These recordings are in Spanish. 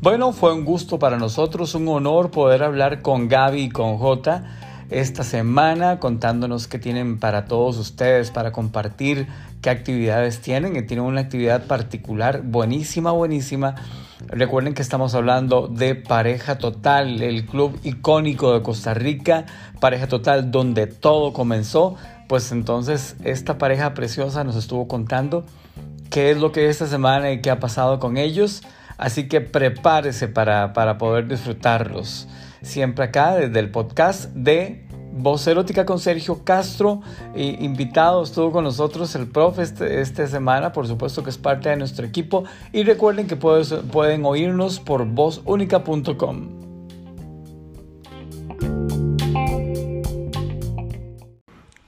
Bueno, fue un gusto para nosotros, un honor poder hablar con Gaby y con Jota esta semana contándonos qué tienen para todos ustedes, para compartir qué actividades tienen. Y tienen una actividad particular buenísima, buenísima. Recuerden que estamos hablando de Pareja Total, el club icónico de Costa Rica, Pareja Total, donde todo comenzó. Pues entonces esta pareja preciosa nos estuvo contando qué es lo que esta semana y qué ha pasado con ellos. Así que prepárese para, poder disfrutarlos. Siempre acá desde el podcast de Voz Erótica con Sergio Castro. invitado estuvo con nosotros el profe este, esta semana, por supuesto que es parte de nuestro equipo. Y recuerden que pueden oírnos por vozúnica.com.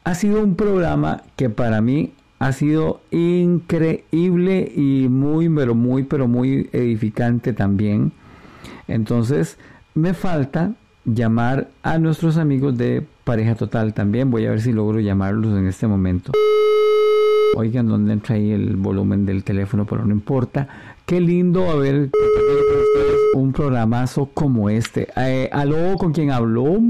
Ha sido un programa que para mí ha sido increíble y muy, pero muy, pero muy edificante también. Entonces, me falta llamar a nuestros amigos de Pareja Total también. Voy a ver si logro llamarlos en este momento. Oigan, ¿dónde entra ahí el volumen del teléfono? Pero no importa. Qué lindo haber un programazo como este. Eh, ¿Aló? ¿Con quién habló?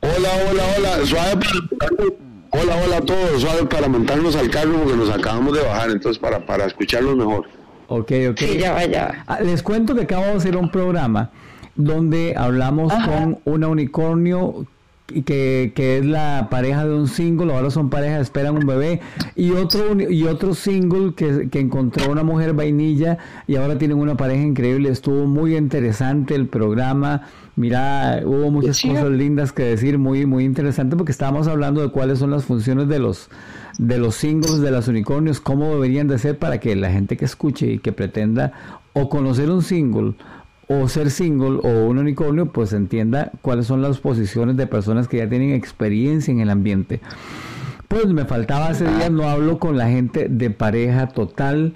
Hola, hola, hola. Hola, hola a todos. Suave para montarnos al carro porque nos acabamos de bajar, entonces para, para escucharlos mejor. Ok, ok. ya vaya. Ah, les cuento que acabo de hacer un programa donde hablamos con una unicornio que, que, es la pareja de un single, ahora son parejas, esperan un bebé, y otro, y otro single que, que, encontró una mujer vainilla y ahora tienen una pareja increíble. Estuvo muy interesante el programa. Mira, hubo muchas cosas lindas que decir, muy, muy interesante, porque estábamos hablando de cuáles son las funciones de los, de los singles, de los unicornios, cómo deberían de ser para que la gente que escuche y que pretenda o conocer un single o ser single o un unicornio, pues entienda cuáles son las posiciones de personas que ya tienen experiencia en el ambiente. Pues me faltaba hace días, no hablo con la gente de pareja total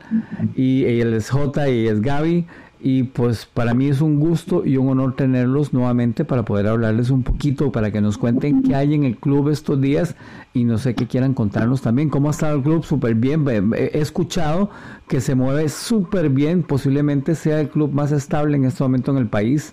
y él es J y es Gaby. Y pues para mí es un gusto y un honor tenerlos nuevamente para poder hablarles un poquito, para que nos cuenten qué hay en el club estos días y no sé qué quieran contarnos también. ¿Cómo ha estado el club? Súper bien. He escuchado que se mueve súper bien. Posiblemente sea el club más estable en este momento en el país.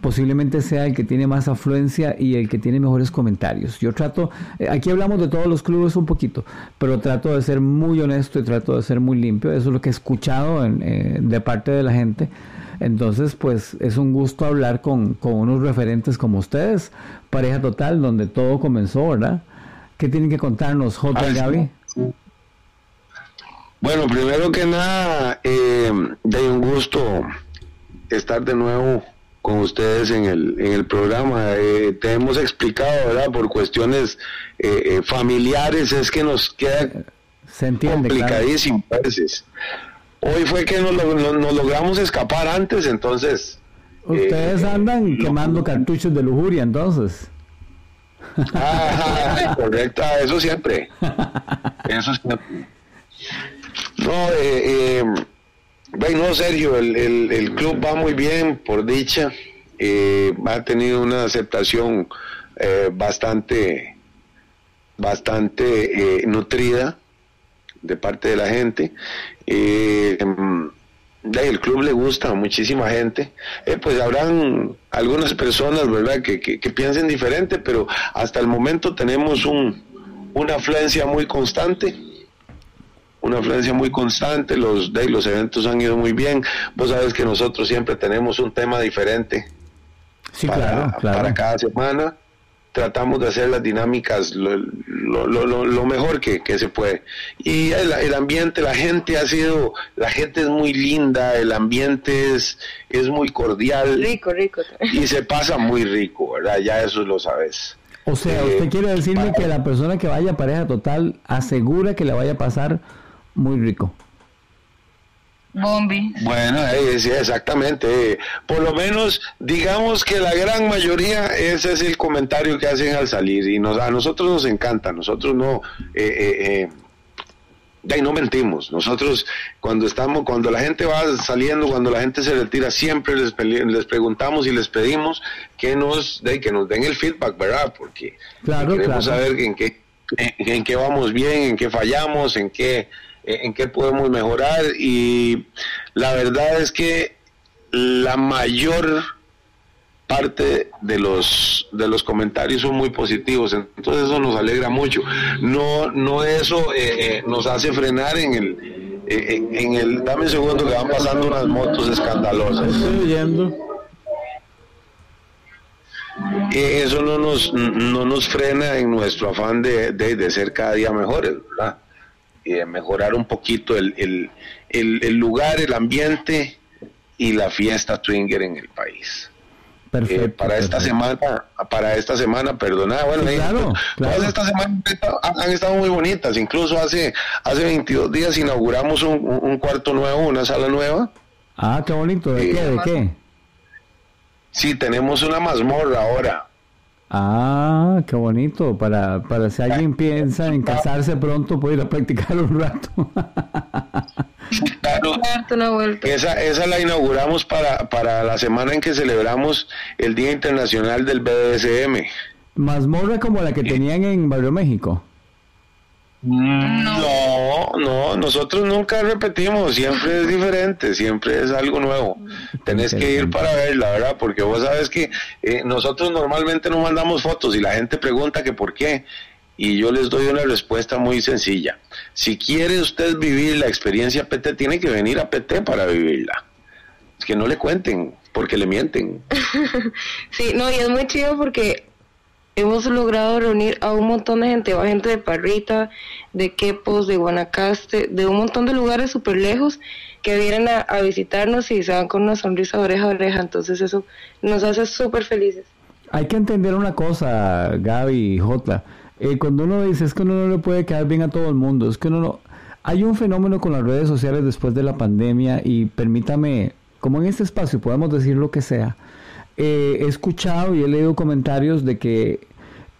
Posiblemente sea el que tiene más afluencia y el que tiene mejores comentarios. Yo trato, eh, aquí hablamos de todos los clubes un poquito, pero trato de ser muy honesto y trato de ser muy limpio. Eso es lo que he escuchado eh, de parte de la gente. Entonces, pues es un gusto hablar con, con unos referentes como ustedes, pareja total, donde todo comenzó, ¿verdad? ¿Qué tienen que contarnos, J. y Gaby? Bueno, primero que nada, eh, de un gusto estar de nuevo con ustedes en el, en el programa. Eh, te hemos explicado, ¿verdad? Por cuestiones eh, eh, familiares es que nos queda Se entiende, complicadísimo a veces. Hoy fue que nos, nos, logramos escapar antes, entonces... Ustedes andan quemando cartuchos de lujuria, entonces. Ah, correcta, eso siempre. Eso siempre. No, eh, bueno, Sergio, el, club va muy bien, por dicha. Eh, ha tenido una aceptación eh, bastante, bastante nutrida de parte de la gente. el club le gusta a muchísima gente. pues habrán algunas personas, ¿verdad?, que, que, piensen diferente, pero hasta el momento tenemos un, una afluencia muy constante una afluencia muy constante, los, de, los eventos han ido muy bien. Vos sabes que nosotros siempre tenemos un tema diferente para, para cada semana. Tratamos de hacer las dinámicas lo, lo, mejor que, se puede. Y el, ambiente, la gente ha sido, la gente es muy linda, el ambiente es, es muy cordial. Rico, rico. Y se pasa muy rico, ¿verdad? Ya eso lo sabes. O sea, usted quiere decirme que la persona que vaya a pareja total asegura que le vaya a pasar muy rico. Bombi. Bueno, sí, exactamente. Por lo menos, digamos que la gran mayoría, ese es el comentario que hacen al salir. Y nos, a nosotros nos encanta. Nosotros no. Eh, eh, eh no mentimos. Nosotros, cuando estamos, cuando la gente va saliendo, cuando la gente se retira, siempre les, les preguntamos y les pedimos que nos, de, que nos den el feedback, ¿verdad? Porque queremos saber en qué, en qué vamos bien, en qué fallamos, en qué eh, en qué podemos mejorar y la verdad es que la mayor parte de los de los comentarios son muy positivos entonces eso nos alegra mucho. No no eso eh, eh, nos hace frenar en el en, el dame un segundo que van pasando unas motos escandalosas. Estoy oyendo eso no nos no nos frena en nuestro afán de, de, ser cada día mejores verdad de mejorar un poquito el, el, el lugar el ambiente y la fiesta Twinger en el país. Perfecto, eh, para esta semana, para esta semana, perdona, bueno, claro, todas estas semanas han estado muy bonitas, incluso hace hace 22 días inauguramos un, cuarto nuevo, una sala nueva. Ah, qué bonito, ¿de qué? ¿De qué? Sí, tenemos una mazmorra ahora. Ah, qué bonito, para, para si alguien piensa en casarse pronto, puede ir a practicar un rato. Esa, esa la inauguramos para, para la semana en que celebramos el Día Internacional del BDSM. ¿Mazmorra como la que tenían en Barrio México? No, no, nosotros nunca repetimos, siempre es diferente, siempre es algo nuevo. Tenés que ir para verla, ¿verdad? Porque vos sabes que eh, nosotros normalmente no mandamos fotos y la gente pregunta que por qué y yo les doy una respuesta muy sencilla. Si quiere usted vivir la experiencia PT, tiene que venir a PT para vivirla. Es que no le cuenten, porque le mienten. sí, no, y es muy chido porque hemos logrado reunir a un montón de gente, va gente de Parrita, de Quepos, de Guanacaste, de un montón de lugares súper lejos que vienen a, visitarnos y se van con una sonrisa oreja a oreja, entonces eso nos hace súper felices. Hay que entender una cosa, Gaby y Jota eh, cuando uno dice es que uno no le puede quedar bien a todo el mundo, es que uno no... Hay un fenómeno con las redes sociales después de la pandemia y permítame, como en este espacio podemos decir lo que sea, eh, he escuchado y he leído comentarios de que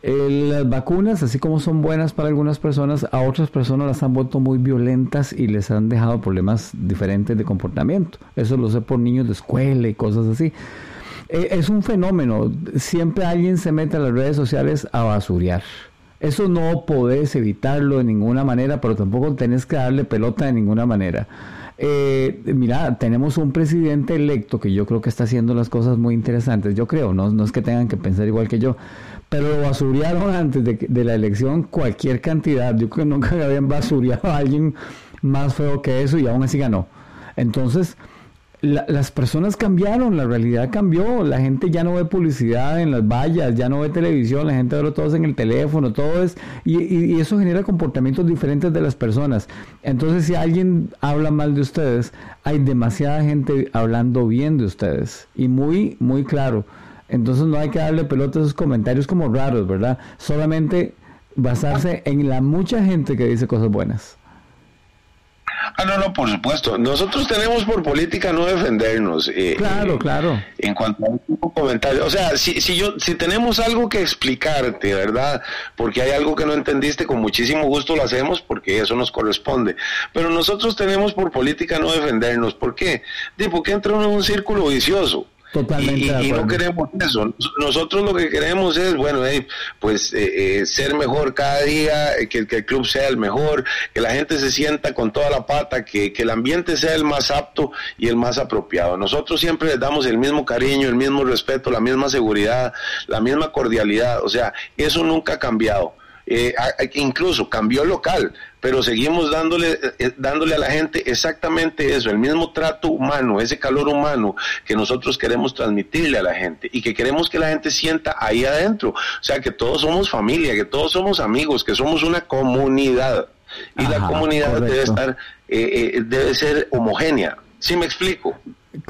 eh, las vacunas, así como son buenas para algunas personas, a otras personas las han vuelto muy violentas y les han dejado problemas diferentes de comportamiento. Eso lo sé por niños de escuela y cosas así. es un fenómeno. Siempre alguien se mete a las redes sociales a basurear. Eso no podés evitarlo de ninguna manera, pero tampoco tenés que darle pelota de ninguna manera. Eh, mira, tenemos un presidente electo que yo creo que está haciendo las cosas muy interesantes. Yo creo, no, es que tengan que pensar igual que yo, pero lo basurearon antes de, de la elección cualquier cantidad. Yo creo que nunca habían basureado a alguien más feo que eso y aún así ganó. Entonces, las personas cambiaron, la realidad cambió, la gente ya no ve publicidad en las vallas, ya no ve televisión, la gente ve todo en el teléfono, todo es, y, eso genera comportamientos diferentes de las personas. Entonces, si alguien habla mal de ustedes, hay demasiada gente hablando bien de ustedes, y muy, muy claro. Entonces no hay que darle pelota a esos comentarios como raros, ¿verdad? Solamente basarse en la mucha gente que dice cosas buenas. Ah, no, no, por supuesto. Nosotros tenemos por política no defendernos. Eh, claro, eh, claro. En cuanto a un comentario, o sea, si, si yo, si tenemos algo que explicarte, ¿verdad? Porque hay algo que no entendiste, con muchísimo gusto lo hacemos porque eso nos corresponde. Pero nosotros tenemos por política no defendernos. ¿Por qué? porque entra uno en un círculo vicioso. Totalmente. Y, no queremos eso. Nosotros lo que queremos es, bueno, pues eh, eh, ser mejor cada día, eh, que, el club sea el mejor, que la gente se sienta con toda la pata, que, que el ambiente sea el más apto y el más apropiado. Nosotros siempre les damos el mismo cariño, el mismo respeto, la misma seguridad, la misma cordialidad. O sea, eso nunca ha cambiado. Eh, incluso cambió el local, pero seguimos dándole, eh, eh, dándole a la gente exactamente eso, el mismo trato humano, ese calor humano que nosotros queremos transmitirle a la gente y que queremos que la gente sienta ahí adentro. O sea, que todos somos familia, que todos somos amigos, que somos una comunidad. Y la comunidad debe estar, debe ser homogénea. ¿Sí me explico?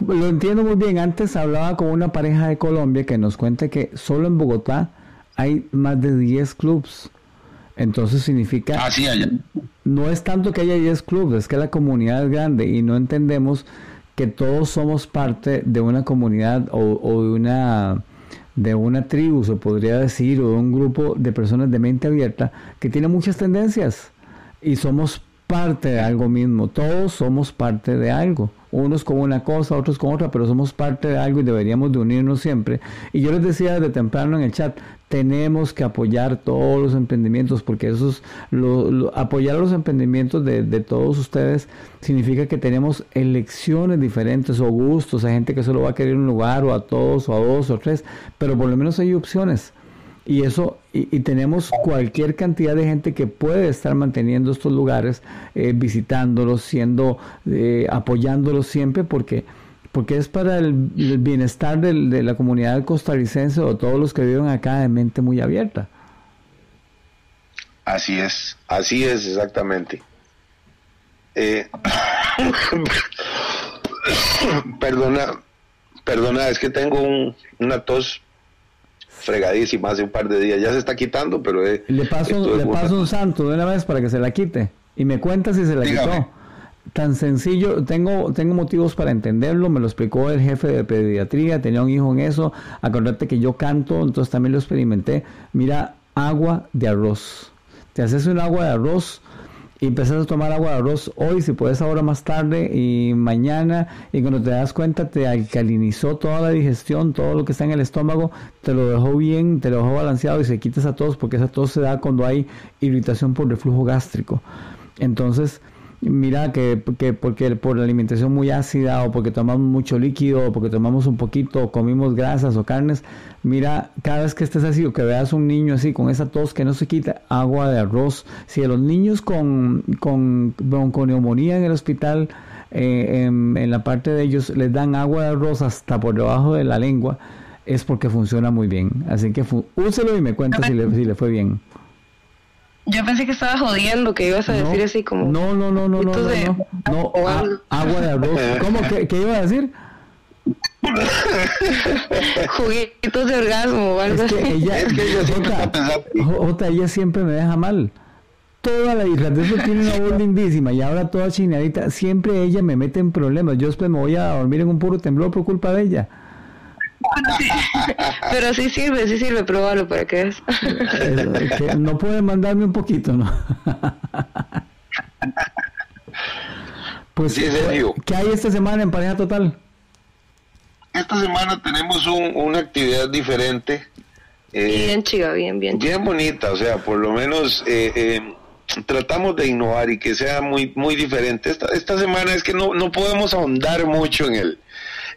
Lo entiendo muy bien. Antes hablaba con una pareja de Colombia que nos cuenta que solo en Bogotá hay más de 10 clubs entonces significa... Ah, no es tanto que haya 10 clubes, es que la comunidad es grande y no entendemos que todos somos parte de una comunidad o, de una de una tribu, se podría decir, o de un grupo de personas de mente abierta que tiene muchas tendencias y somos parte de algo mismo, todos somos parte de algo, unos con una cosa, otros con otra, pero somos parte de algo y deberíamos de unirnos siempre. Y yo les decía desde temprano en el chat, tenemos que apoyar todos los emprendimientos, porque eso es lo, apoyar los emprendimientos de, de, todos ustedes significa que tenemos elecciones diferentes o gustos, hay gente que solo va a querer un lugar o a todos o a dos o tres, pero por lo menos hay opciones y eso y, tenemos cualquier cantidad de gente que puede estar manteniendo estos lugares eh, visitándolos siendo eh, apoyándolos siempre porque porque es para el, bienestar de la comunidad costarricense o todos los que viven acá de mente muy abierta. Así es así es exactamente. Eh, perdona perdona es que tengo un, una tos fregadísima hace un par de días. Ya se está quitando, pero... Eh, le paso, le paso un santo de una vez para que se la quite. Y me cuenta si se la quitó. Tan sencillo, tengo, tengo motivos para entenderlo, me lo explicó el jefe de pediatría, tenía un hijo en eso, acordate que yo canto, entonces también lo experimenté. Mira, agua de arroz. Te haces un agua de arroz y empezás a tomar agua de arroz hoy, si puedes ahora más tarde y mañana, y cuando te das cuenta te alcalinizó toda la digestión, todo lo que está en el estómago, te lo dejó bien, te lo dejó balanceado y se quitas a todos porque esa tos se da cuando hay irritación por reflujo gástrico. Entonces, mira que, que, porque por la alimentación muy ácida o porque tomamos mucho líquido o porque tomamos un poquito o comimos grasas o carnes, mira, cada vez que estés así o que veas un niño así con esa tos que no se quita, agua de arroz. Si a los niños con, con bronconeumonía en el hospital, eh, en, la parte de ellos les dan agua de arroz hasta por debajo de la lengua, es porque funciona muy bien. Así que úselo y me cuenta si le, si le fue bien. Yo pensé que estaba jodiendo, que ibas a decir así como... No, no, no, no, no, no, no, agua de arroz. ¿Cómo? ¿Qué, qué iba a decir? Juguitos de orgasmo o algo es que Ella, es que ella siempre ella siempre me deja mal. Toda la isla de eso tiene una voz lindísima y ahora toda chinadita. Siempre ella me mete en problemas. Yo después me voy a dormir en un puro temblor por culpa de ella. Pero sí sirve, sí sirve, pruébalo para que es. no puede mandarme un poquito, ¿no? Pues, ¿qué hay esta semana en Pareja Total? Esta semana tenemos una actividad diferente. Eh, bien chiva, bien, bien. Bien bonita, o sea, por lo menos eh, eh, tratamos de innovar y que sea muy, muy diferente. Esta, esta semana es que no, no podemos ahondar mucho en el,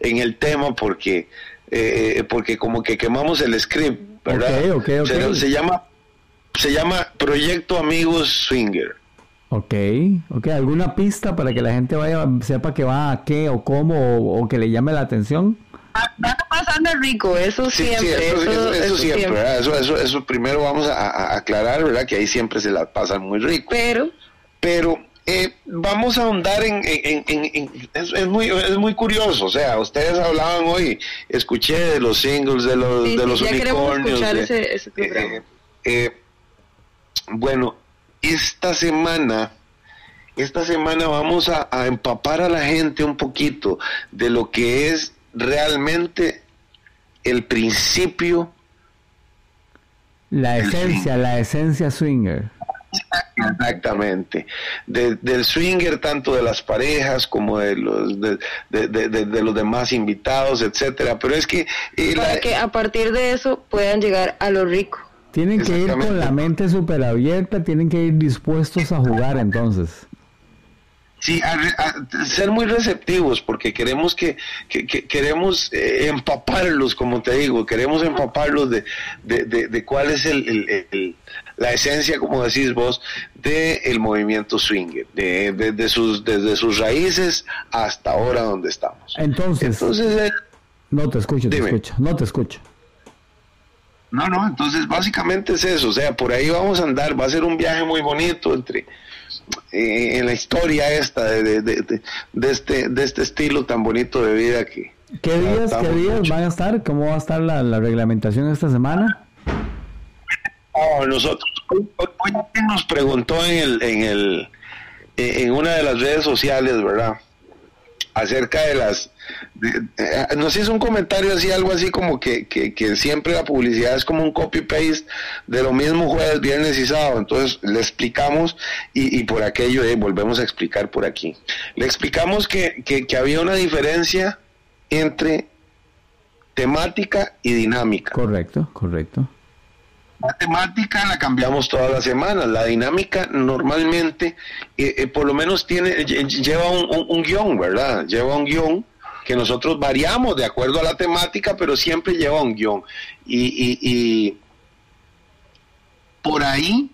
en el tema porque eh, porque como que quemamos el script, ¿verdad? Se, llama se llama Proyecto Amigos Swinger. Ok, ok, ¿alguna pista para que la gente vaya, sepa que va a qué o cómo o, que le llame la atención? Va pasando rico, eso siempre. eso, siempre, Eso, eso, primero vamos a, aclarar, ¿verdad? Que ahí siempre se la pasan muy rico. Pero. Pero eh, vamos a ahondar en, es, muy es muy curioso, o sea, ustedes hablaban hoy, escuché de los singles, de los de los unicornios. Eh, eh, bueno, esta semana, esta semana vamos a, empapar a la gente un poquito de lo que es realmente el principio. La esencia, la esencia swinger. Exactamente. del swinger, tanto de las parejas como de los, de, los demás invitados, etcétera. Pero es que. Eh, Para que a partir de eso puedan llegar a lo rico. Tienen que ir con la mente súper abierta, tienen que ir dispuestos a jugar entonces. Sí, a, ser muy receptivos porque queremos que, queremos eh, empaparlos, como te digo, queremos empaparlos de, de, cuál es el, la esencia, como decís vos, del movimiento swinger, de, sus, desde sus raíces hasta ahora donde estamos. Entonces, eh, no te escucho, te escucho, no te escucho. No, no, entonces básicamente es eso, o sea, por ahí vamos a andar, va a ser un viaje muy bonito entre eh, en la historia esta de, de, este, de este estilo tan bonito de vida que... ¿Qué días, ¿qué días van a estar? ¿Cómo va a estar la, la reglamentación esta semana? Oh, nosotros, hoy, nos preguntó en el, en el, en una de las redes sociales, ¿verdad? acerca de las... Eh, nos hizo un comentario así, algo así como que, que, siempre la publicidad es como un copy-paste de lo mismo jueves, viernes y sábado. Entonces le explicamos y, por aquello eh, volvemos a explicar por aquí. Le explicamos que, que había una diferencia entre temática y dinámica. Correcto, correcto. La temática la cambiamos todas las semanas. La dinámica normalmente, eh, eh, por lo menos tiene lleva un, guion, ¿verdad? Lleva un guion que nosotros variamos de acuerdo a la temática, pero siempre lleva un guion. Y, y por ahí,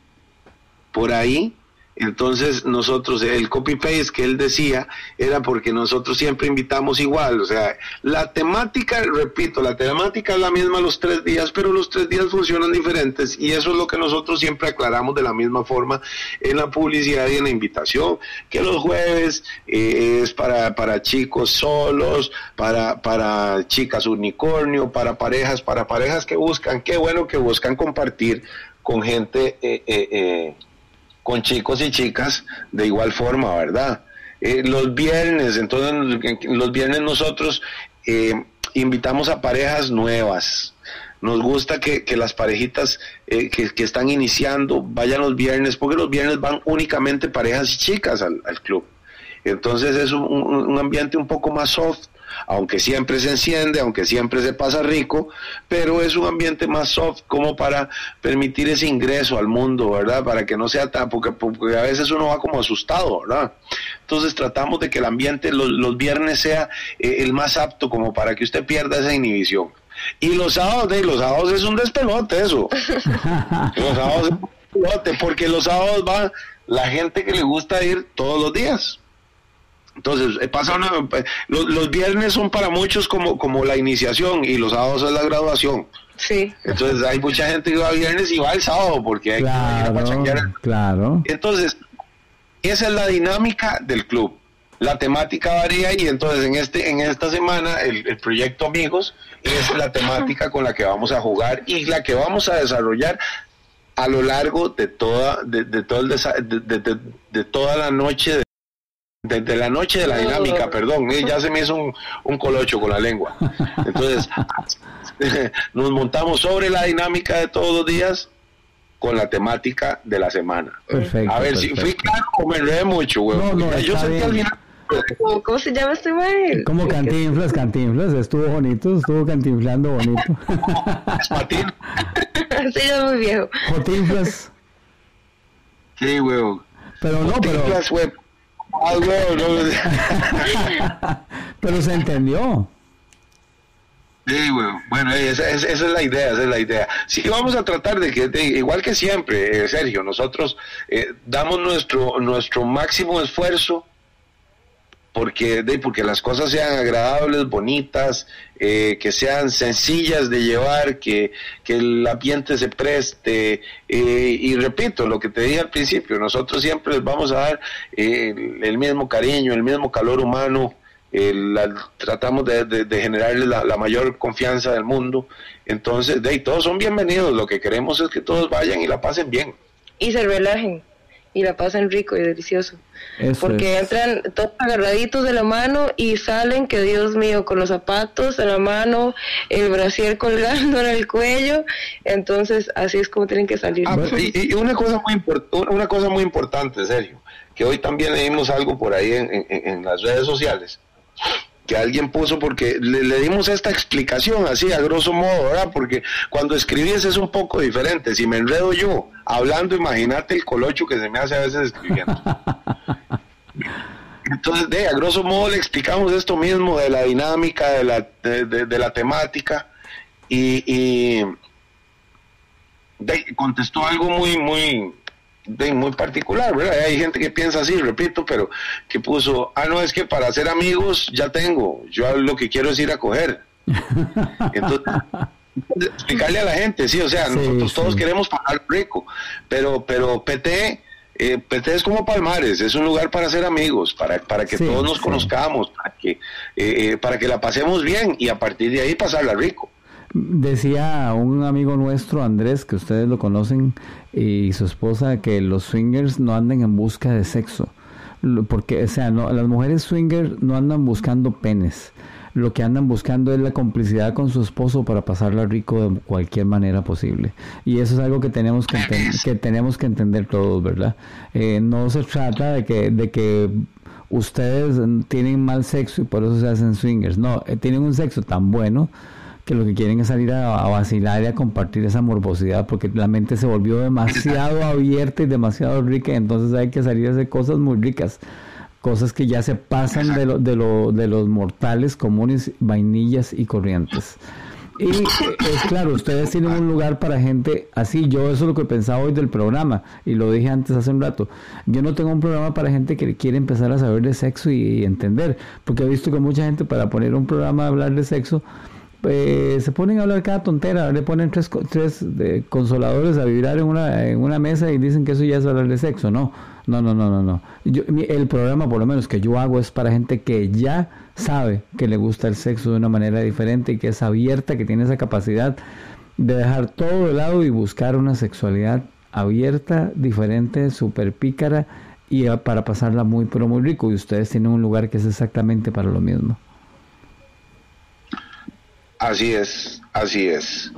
por ahí, entonces nosotros, el copy-paste que él decía era porque nosotros siempre invitamos igual, o sea, la temática, repito, la temática es la misma los tres días, pero los tres días funcionan diferentes y eso es lo que nosotros siempre aclaramos de la misma forma en la publicidad y en la invitación, que los jueves eh, es para, para chicos solos, para, para chicas unicornio, para parejas, para parejas que buscan, qué bueno que buscan compartir con gente. Eh, eh, con chicos y chicas de igual forma, ¿verdad? Eh, los viernes, entonces los viernes nosotros eh, invitamos a parejas nuevas. Nos gusta que, las parejitas eh, que, están iniciando vayan los viernes, porque los viernes van únicamente parejas chicas al, club. Entonces es un, un, ambiente un poco más soft, aunque siempre se enciende, aunque siempre se pasa rico, pero es un ambiente más soft como para permitir ese ingreso al mundo, ¿verdad? Para que no sea tan, porque, a veces uno va como asustado, ¿verdad? Entonces tratamos de que el ambiente los, viernes sea eh, el más apto como para que usted pierda esa inhibición. Y los sábados, de los sábados es un despelote eso. los sábados es un despelote, porque los sábados va la gente que le gusta ir todos los días. Entonces, eh, pasa eh, los, viernes son para muchos como, como la iniciación y los sábados es la graduación. Sí. Entonces, hay mucha gente que va viernes y va el sábado porque hay que ir a Claro. Entonces, esa es la dinámica del club. La temática varía y entonces en este en esta semana el, proyecto Amigos es la temática con la que vamos a jugar y la que vamos a desarrollar a lo largo de toda de, todo el de, de toda la noche de desde la noche de la dinámica, perdón, eh, ya se me hizo un, colocho con la lengua. Entonces, nos montamos sobre la dinámica de todos los días con la temática de la semana. Perfecto. A ver, si fui claro o me enredé mucho, güey. No, no, Yo sentí al final. ¿Cómo se llama este güey? Como cantinflas, cantinflas, estuvo bonito, estuvo cantinflando bonito. ¿Es patín? sí, es muy viejo. Jotinflas. Sí, güey. Pero no, pero... Ah, Pero se entendió. Sí, Bueno, esa, es la idea, esa es la idea. Sí, vamos a tratar de que, igual que siempre, eh, Sergio, nosotros eh, damos nuestro, nuestro máximo esfuerzo porque, de, porque las cosas sean agradables, bonitas, eh, que sean sencillas de llevar, que, que el ambiente se preste. Eh, y repito, lo que te dije al principio, nosotros siempre les vamos a dar eh, el, mismo cariño, el mismo calor humano, tratamos de, de, generarles la, la, mayor confianza del mundo. Entonces, de, todos son bienvenidos, lo que queremos es que todos vayan y la pasen bien. Y se relajen y la pasan rico y delicioso. Porque entran todos agarraditos de la mano y salen, que Dios mío, con los zapatos en la mano, el brasier colgando en el cuello. Entonces, así es como tienen que salir. Ah, y, una, cosa muy una cosa muy importante, serio, que hoy también leímos algo por ahí en, en las redes sociales que alguien puso porque le, dimos esta explicación así a grosso modo, ¿verdad? Porque cuando escribís es un poco diferente. Si me enredo yo hablando, imagínate el colocho que se me hace a veces escribiendo. Entonces, de, a grosso modo le explicamos esto mismo de la dinámica, de la, de, la temática y, y contestó algo muy, muy, muy particular, ¿verdad? Hay gente que piensa así, repito, pero que puso, ah, no, es que para ser amigos ya tengo, yo lo que quiero es ir a coger. Entonces, explicarle a la gente, sí, o sea, nosotros todos queremos pagar rico, pero, pero PT, eh, PT es como Palmares, es un lugar para ser amigos, para, para que todos nos conozcamos, para que, eh, eh, para que la pasemos bien y a partir de ahí pasarla rico. Decía un amigo nuestro, Andrés, que ustedes lo conocen, y su esposa, que los swingers no anden en busca de sexo. porque, o sea, no, las mujeres swinger no andan buscando penes lo que andan buscando es la complicidad con su esposo para pasarla rico de cualquier manera posible. Y eso es algo que tenemos que, que tenemos que entender todos, ¿verdad? Eh, no se trata de que, de que ustedes tienen mal sexo y por eso se hacen swingers. No, eh, tienen un sexo tan bueno que lo que quieren es salir a, a, vacilar y a compartir esa morbosidad porque la mente se volvió demasiado abierta y demasiado rica, entonces hay que salir a hacer cosas muy ricas cosas que ya se pasan de, lo, de, lo, de los mortales comunes, vainillas y corrientes. Y es claro, ustedes tienen un lugar para gente así. Yo eso es lo que pensaba hoy del programa y lo dije antes hace un rato. Yo no tengo un programa para gente que quiere empezar a saber de sexo y, entender, porque he visto que mucha gente para poner un programa a hablar de sexo eh, se ponen a hablar cada tontera, le ponen tres, tres consoladores a vibrar en una, mesa y dicen que eso ya es hablar de sexo. No, no, no, no, no. no. el programa, por lo menos que yo hago, es para gente que ya sabe que le gusta el sexo de una manera diferente y que es abierta, que tiene esa capacidad de dejar todo de lado y buscar una sexualidad abierta, diferente, súper pícara y para pasarla muy, pero muy rico. Y ustedes tienen un lugar que es exactamente para lo mismo. Así es, así es.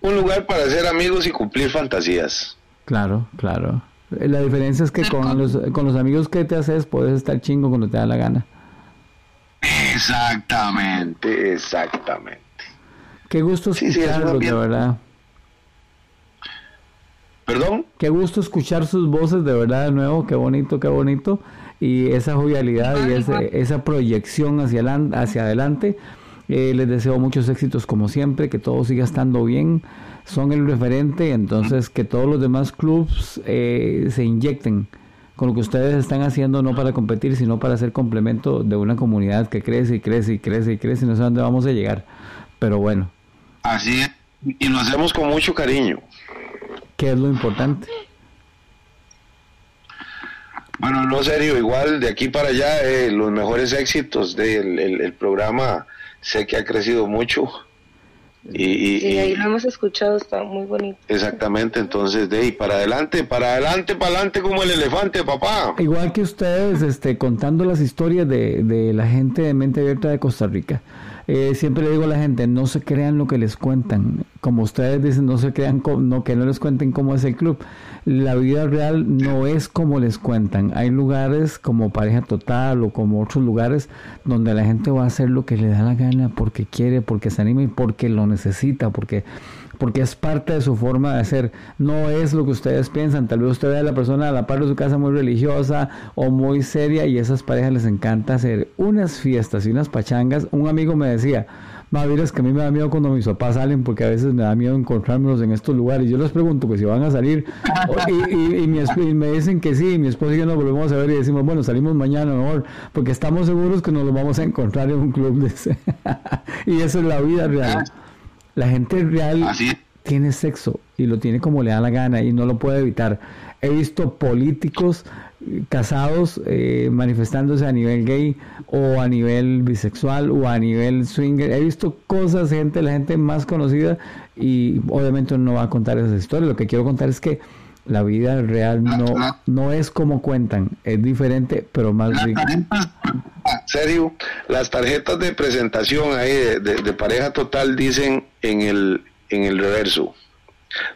Un lugar para ser amigos y cumplir fantasías. Claro, claro. La diferencia es que con los, con los amigos que te haces puedes estar chingo cuando te da la gana. Exactamente, exactamente. Qué gusto escucharlos, de verdad. ¿Perdón? Qué gusto escuchar sus voces, de verdad, de nuevo. Qué bonito, qué bonito. Y esa jovialidad y esa proyección hacia, hacia adelante eh, les deseo muchos éxitos como siempre, que todo siga estando bien. Son el referente, entonces que todos los demás clubs eh, se inyecten con lo que ustedes están haciendo, no para competir, sino para ser complemento de una comunidad que crece y crece y crece y crece y no sé dónde vamos a llegar. Pero bueno. Así es, y lo hacemos con mucho cariño. ¿Qué es lo importante? Bueno, no serio, igual de aquí para allá, eh, los mejores éxitos del el programa sé que ha crecido mucho. Y, y, ahí lo hemos escuchado, está muy bonito. Exactamente, entonces de ahí para adelante, para adelante, para adelante como el elefante, papá. Igual que ustedes, este, contando las historias de, de la gente de mente abierta de Costa Rica. Eh, siempre le digo a la gente, no se crean lo que les cuentan. Como ustedes dicen, no se crean, no, que no les cuenten cómo es el club. La vida real no es como les cuentan. Hay lugares como pareja total o como otros lugares donde la gente va a hacer lo que le da la gana porque quiere, porque se anima y porque lo necesita, porque porque es parte de su forma de ser. No es lo que ustedes piensan. Tal vez usted vea a la persona a la par de su casa muy religiosa o muy seria y a esas parejas les encanta hacer unas fiestas y unas pachangas. Un amigo me decía, es que a mí me da miedo cuando mis papás salen porque a veces me da miedo encontrármelos en estos lugares. Yo les pregunto que si van a salir y, me dicen que sí, mi esposo y yo nos volvemos a ver y decimos, bueno, salimos mañana mejor porque estamos seguros que nos lo vamos a encontrar en un club de ese. y eso es la vida real. La gente real tiene sexo y lo tiene como le da la gana y no lo puede evitar. He visto políticos eh, casados eh, manifestándose a nivel gay o a nivel bisexual o a nivel swinger. He visto cosas, gente, la gente más conocida y obviamente no va a contar esas historias. Lo que quiero contar es que la vida real no, no es como cuentan, es diferente, pero más serio, las tarjetas de presentación ahí de, pareja total dicen en el, en el reverso,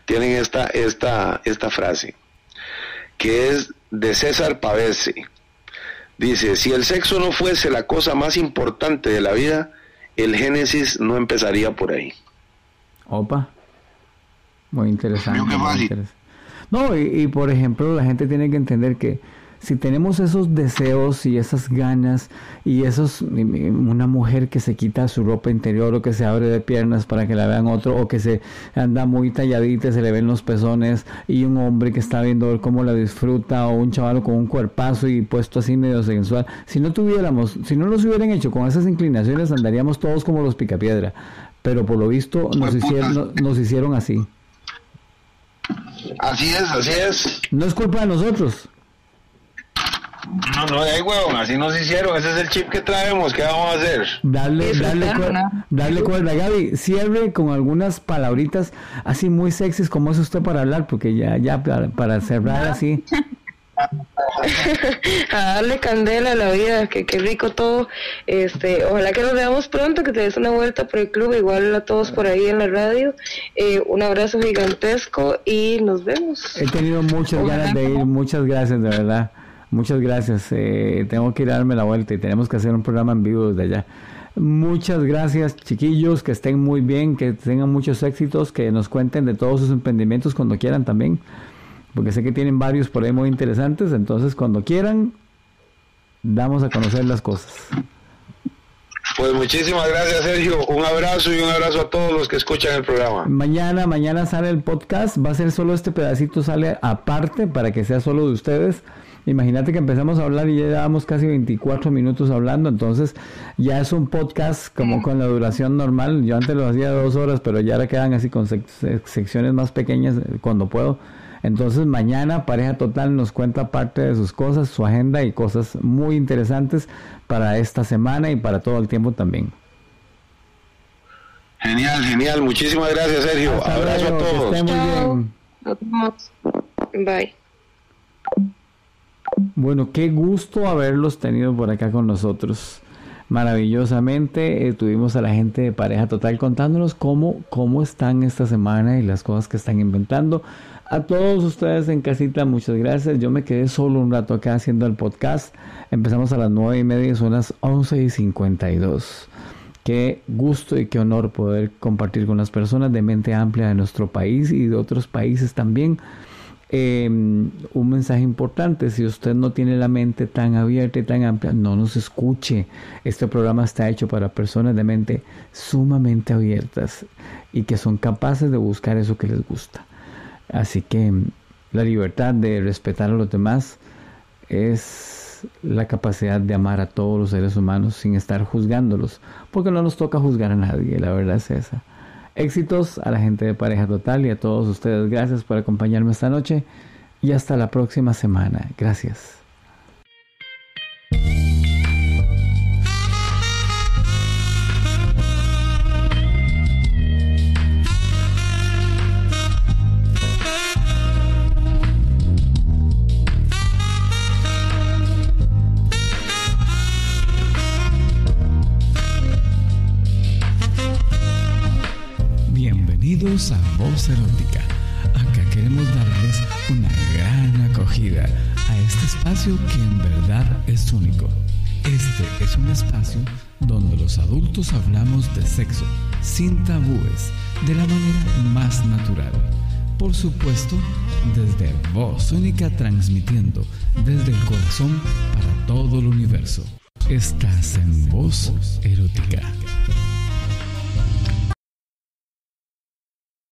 tienen esta, esta, esta frase, que es de César Pavese. Dice, si el sexo no fuese la cosa más importante de la vida, el Génesis no empezaría por ahí. Opa. Muy interesante. Muy interesante. No, y, por ejemplo, la gente tiene que entender que si tenemos esos deseos y esas ganas y esos una mujer que se quita su ropa interior o que se abre de piernas para que la vean otro o que se anda muy talladita y se le ven los pezones y un hombre que está viendo cómo la disfruta o un chaval con un cuerpazo y puesto así medio sensual si no tuviéramos si no los hubieran hecho con esas inclinaciones andaríamos todos como los picapiedra. Pero por lo visto nos hicieron nos hicieron así Así es, así es. No es culpa de nosotros. No, no, hay huevón, así nos hicieron, ese es el chip que traemos, ¿qué vamos a hacer? Dale, dale, dale cuerda, Gaby, cierre con algunas palabritas así muy sexys como es usted para hablar, porque ya, ya para, cerrar así. a darle candela a la vida, que qué rico todo. Este, ojalá que nos veamos pronto, que te des una vuelta por el club, igual a todos por ahí en la radio. Eh, un abrazo gigantesco y nos vemos. He tenido muchas ganas de ir, muchas gracias, de verdad. Muchas gracias. Eh, tengo que ir a darme la vuelta y tenemos que hacer un programa en vivo desde allá. Muchas gracias, chiquillos, que estén muy bien, que tengan muchos éxitos, que nos cuenten de todos sus emprendimientos cuando quieran también, porque sé que tienen varios por ahí muy interesantes, entonces cuando quieran, damos a conocer las cosas. Pues muchísimas gracias, Sergio. Un abrazo y un abrazo a todos los que escuchan el programa. Mañana, mañana sale el podcast. Va a ser solo este pedacito, sale aparte para que sea solo de ustedes. Imagínate que empezamos a hablar y ya llevamos casi 24 minutos hablando, entonces ya es un podcast como con la duración normal. Yo antes lo hacía dos horas, pero ya le quedan así con secciones más pequeñas eh, cuando puedo. Entonces mañana Pareja Total nos cuenta parte de sus cosas, su agenda y cosas muy interesantes para esta semana y para todo el tiempo también. Genial, genial. Muchísimas gracias, Sergio. Abrazo a todos. muy bien. Bye. Bueno, qué gusto haberlos tenido por acá con nosotros. Maravillosamente eh, tuvimos a la gente de Pareja Total contándonos cómo, cómo están esta semana y las cosas que están inventando. A todos ustedes en casita, muchas gracias. Yo me quedé solo un rato acá haciendo el podcast. Empezamos a las nueve y media, son las once y cincuenta y dos. Qué gusto y qué honor poder compartir con las personas de mente amplia de nuestro país y de otros países también eh, un mensaje importante, si usted no tiene la mente tan abierta y tan amplia, no nos escuche. Este programa está hecho para personas de mente sumamente abiertas y que son capaces de buscar eso que les gusta. Así que la libertad de respetar a los demás es la capacidad de amar a todos los seres humanos sin estar juzgándolos, porque no nos toca juzgar a nadie, la verdad es esa. Éxitos a la gente de Pareja Total y a todos ustedes. Gracias por acompañarme esta noche y hasta la próxima semana. Gracias. Espacio que en verdad es único. Este es un espacio donde los adultos hablamos de sexo, sin tabúes, de la manera más natural. Por supuesto, desde Voz Única transmitiendo desde el corazón para todo el universo. Estás en Voz Erótica.